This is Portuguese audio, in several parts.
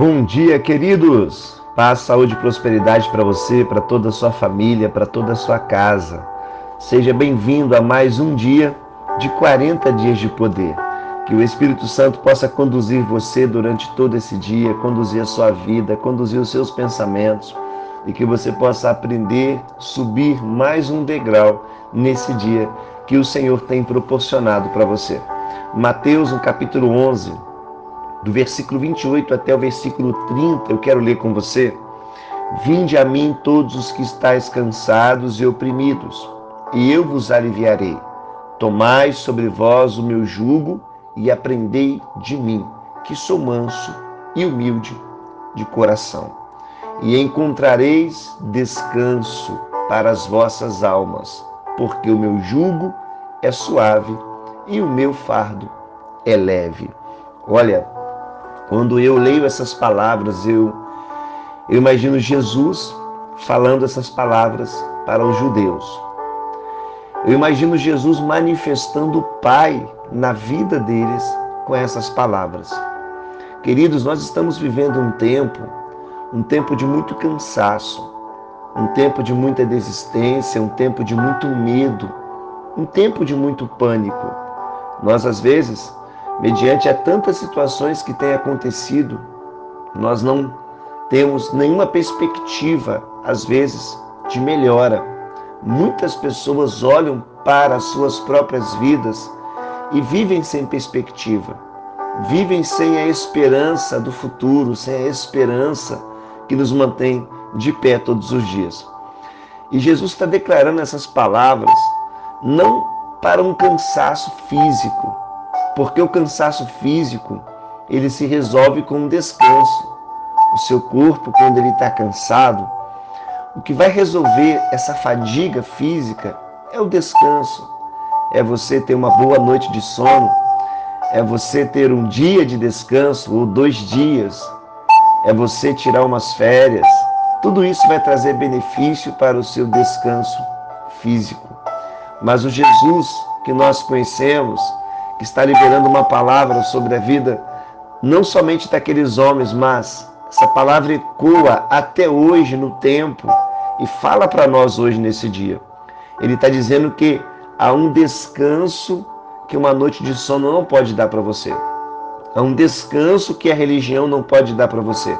Bom dia, queridos! Paz, saúde e prosperidade para você, para toda a sua família, para toda a sua casa. Seja bem-vindo a mais um dia de 40 dias de poder. Que o Espírito Santo possa conduzir você durante todo esse dia, conduzir a sua vida, conduzir os seus pensamentos e que você possa aprender, subir mais um degrau nesse dia que o Senhor tem proporcionado para você. Mateus, no capítulo 11, do versículo 28 até o versículo 30, eu quero ler com você. Vinde a mim todos os que estáis cansados e oprimidos, e eu vos aliviarei. Tomai sobre vós o meu jugo e aprendei de mim, que sou manso e humilde de coração. E encontrareis descanso para as vossas almas, porque o meu jugo é suave e o meu fardo é leve. Olha, quando eu leio essas palavras, eu, eu imagino Jesus falando essas palavras para os judeus. Eu imagino Jesus manifestando o Pai na vida deles com essas palavras. Queridos, nós estamos vivendo um tempo, um tempo de muito cansaço, um tempo de muita desistência, um tempo de muito medo, um tempo de muito pânico. Nós, às vezes, mediante a tantas situações que têm acontecido, nós não temos nenhuma perspectiva, às vezes, de melhora. Muitas pessoas olham para as suas próprias vidas e vivem sem perspectiva, vivem sem a esperança do futuro, sem a esperança que nos mantém de pé todos os dias. E Jesus está declarando essas palavras não para um cansaço físico, porque o cansaço físico ele se resolve com um descanso. O seu corpo, quando ele está cansado, o que vai resolver essa fadiga física é o descanso. É você ter uma boa noite de sono, é você ter um dia de descanso ou dois dias, é você tirar umas férias. Tudo isso vai trazer benefício para o seu descanso físico. Mas o Jesus que nós conhecemos, que está liberando uma palavra sobre a vida, não somente daqueles homens, mas essa palavra ecoa até hoje no tempo e fala para nós hoje nesse dia. Ele está dizendo que há um descanso que uma noite de sono não pode dar para você. Há um descanso que a religião não pode dar para você.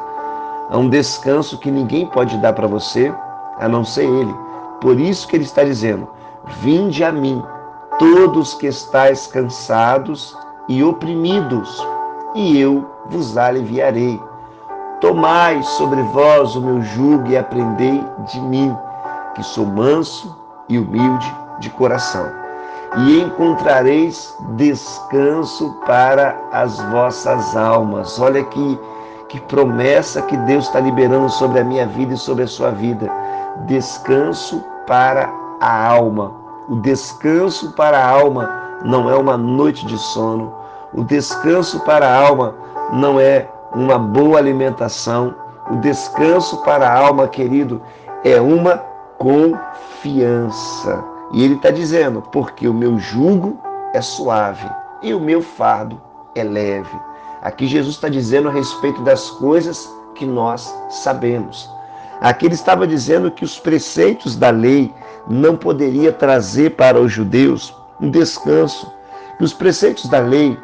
Há um descanso que ninguém pode dar para você, a não ser Ele. Por isso que Ele está dizendo: Vinde a mim, todos que estáis cansados e oprimidos, e eu vos aliviarei. Tomai sobre vós o meu jugo e aprendei de mim, que sou manso e humilde de coração, e encontrareis descanso para as vossas almas. Olha que, que promessa que Deus está liberando sobre a minha vida e sobre a sua vida. Descanso para a alma. O descanso para a alma não é uma noite de sono. O descanso para a alma não é uma boa alimentação. O descanso para a alma, querido, é uma confiança. E ele está dizendo: porque o meu jugo é suave e o meu fardo é leve. Aqui Jesus está dizendo a respeito das coisas que nós sabemos. Aqui ele estava dizendo que os preceitos da lei não poderia trazer para os judeus um descanso, que os preceitos da lei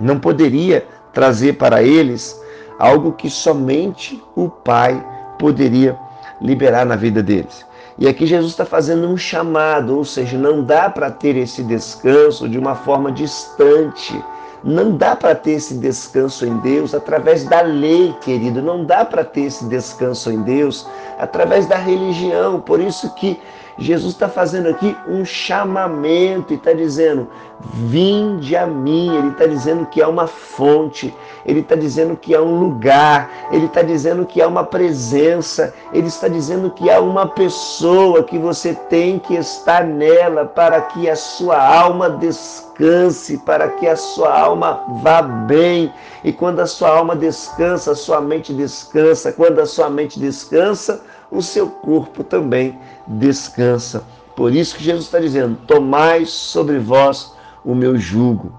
não poderia trazer para eles algo que somente o Pai poderia liberar na vida deles. E aqui Jesus está fazendo um chamado, ou seja, não dá para ter esse descanso de uma forma distante. Não dá para ter esse descanso em Deus através da lei, querido. Não dá para ter esse descanso em Deus através da religião. Por isso que Jesus está fazendo aqui um chamamento e está dizendo: vinde a mim. Ele está dizendo que há uma fonte, ele está dizendo que há um lugar, ele está dizendo que há uma presença, ele está dizendo que há uma pessoa que você tem que estar nela para que a sua alma descanse, para que a sua alma vá bem. E quando a sua alma descansa, a sua mente descansa. Quando a sua mente descansa, o seu corpo também descansa. Por isso que Jesus está dizendo: Tomai sobre vós o meu jugo.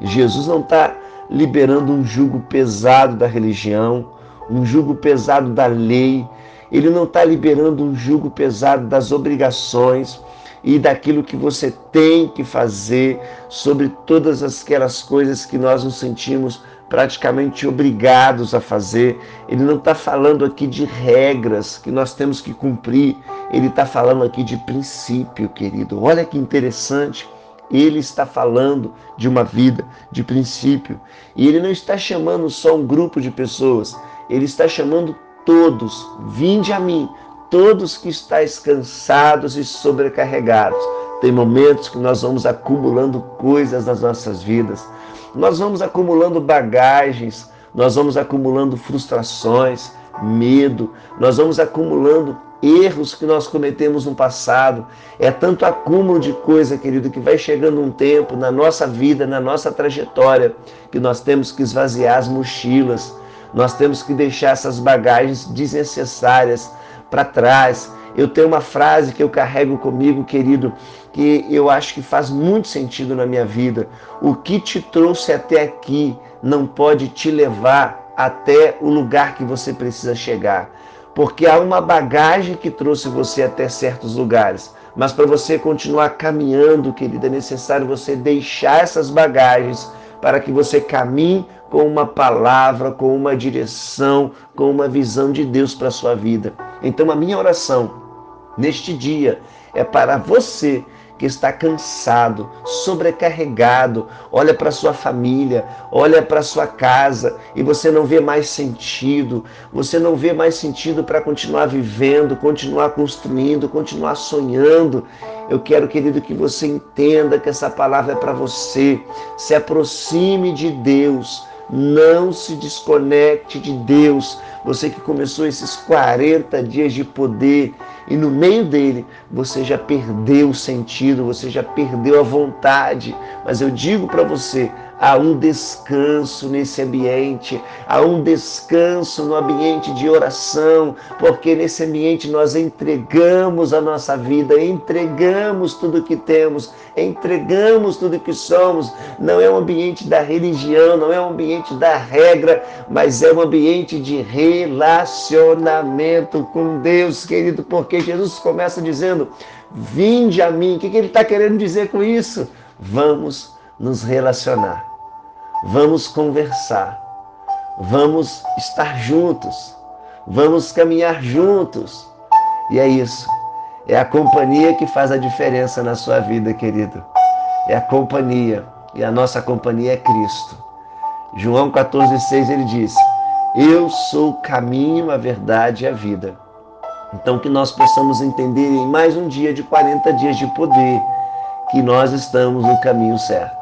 Jesus não está liberando um jugo pesado da religião, um jugo pesado da lei, ele não está liberando um jugo pesado das obrigações e daquilo que você tem que fazer sobre todas aquelas coisas que nós nos sentimos praticamente obrigados a fazer. Ele não está falando aqui de regras que nós temos que cumprir, ele está falando aqui de princípio, querido. Olha que interessante. Ele está falando de uma vida de princípio. E ele não está chamando só um grupo de pessoas, ele está chamando todos. Vinde a mim, todos que estáis cansados e sobrecarregados. Tem momentos que nós vamos acumulando coisas nas nossas vidas, nós vamos acumulando bagagens, nós vamos acumulando frustrações, medo, nós vamos acumulando erros que nós cometemos no passado. É tanto acúmulo de coisa, querido, que vai chegando um tempo na nossa vida, na nossa trajetória, que nós temos que esvaziar as mochilas, nós temos que deixar essas bagagens desnecessárias para trás. Eu tenho uma frase que eu carrego comigo, querido, que eu acho que faz muito sentido na minha vida. O que te trouxe até aqui não pode te levar até o lugar que você precisa chegar. Porque há uma bagagem que trouxe você até certos lugares. Mas para você continuar caminhando, querida, é necessário você deixar essas bagagens para que você caminhe com uma palavra, com uma direção, com uma visão de Deus para a sua vida. Então, a minha oração neste dia é para você que está cansado, sobrecarregado, olha para sua família, olha para sua casa e você não vê mais sentido, você não vê mais sentido para continuar vivendo, continuar construindo, continuar sonhando. Eu quero, querido, que você entenda que essa palavra é para você. Se aproxime de Deus, não se desconecte de Deus. Você que começou esses 40 dias de poder, e no meio dele você já perdeu o sentido, você já perdeu a vontade. Mas eu digo para você, há um descanso nesse ambiente, há um descanso no ambiente de oração, porque nesse ambiente nós entregamos a nossa vida, entregamos tudo que temos, entregamos tudo que somos. Não é um ambiente da religião, não é um ambiente da regra, mas é um ambiente de relacionamento com Deus, querido, porque Jesus começa dizendo: Vinde a mim. O que ele está querendo dizer com isso? Vamos nos relacionar vamos conversar, vamos estar juntos, vamos caminhar juntos. E é isso. É a companhia que faz a diferença na sua vida, querido. É a companhia. E a nossa companhia é Cristo. João 14,6 ele diz: Eu sou o caminho, a verdade e a vida. Então, que nós possamos entender em mais um dia de 40 dias de poder que nós estamos no caminho certo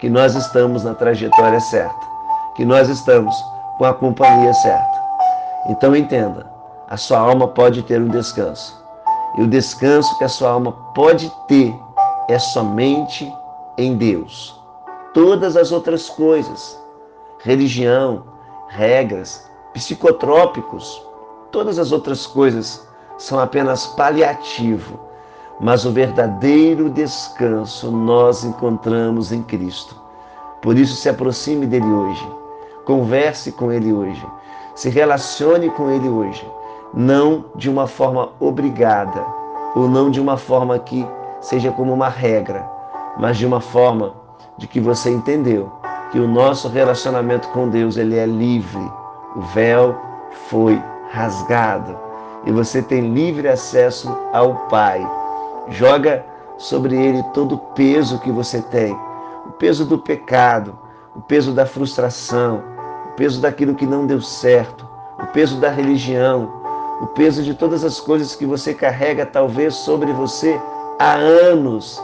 que nós estamos na trajetória certa, que nós estamos com a companhia certa. Então entenda, a sua alma pode ter um descanso. E o descanso que a sua alma pode ter é somente em Deus. Todas as outras coisas, religião, regras, psicotrópicos, todas as outras coisas são apenas paliativo mas o verdadeiro descanso nós encontramos em Cristo. Por isso, se aproxime dele hoje, converse com ele hoje, se relacione com ele hoje, não de uma forma obrigada, ou não de uma forma que seja como uma regra, mas de uma forma de que você entendeu que o nosso relacionamento com Deus ele é livre. O véu foi rasgado. E você tem livre acesso ao Pai. Joga sobre ele todo o peso que você tem, peso do pecado, o peso da frustração, o peso daquilo que não deu certo, o peso da religião, o peso de todas as coisas que você carrega talvez sobre você há anos.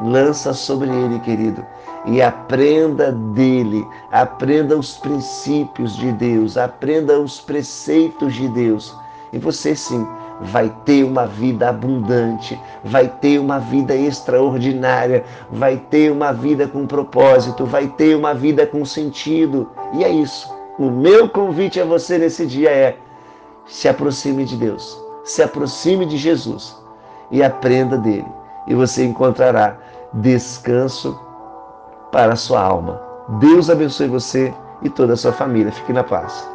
Lança sobre ele, querido, e aprenda dele, aprenda os princípios de Deus, aprenda os preceitos de Deus. E você sim vai ter uma vida abundante, vai ter uma vida extraordinária, vai ter uma vida com propósito, vai ter uma vida com sentido. E é isso. O meu convite a você nesse dia é: se aproxime de Deus, se aproxime de Jesus e aprenda dele. E você encontrará descanso para a sua alma. Deus abençoe você e toda a sua família. Fique na paz.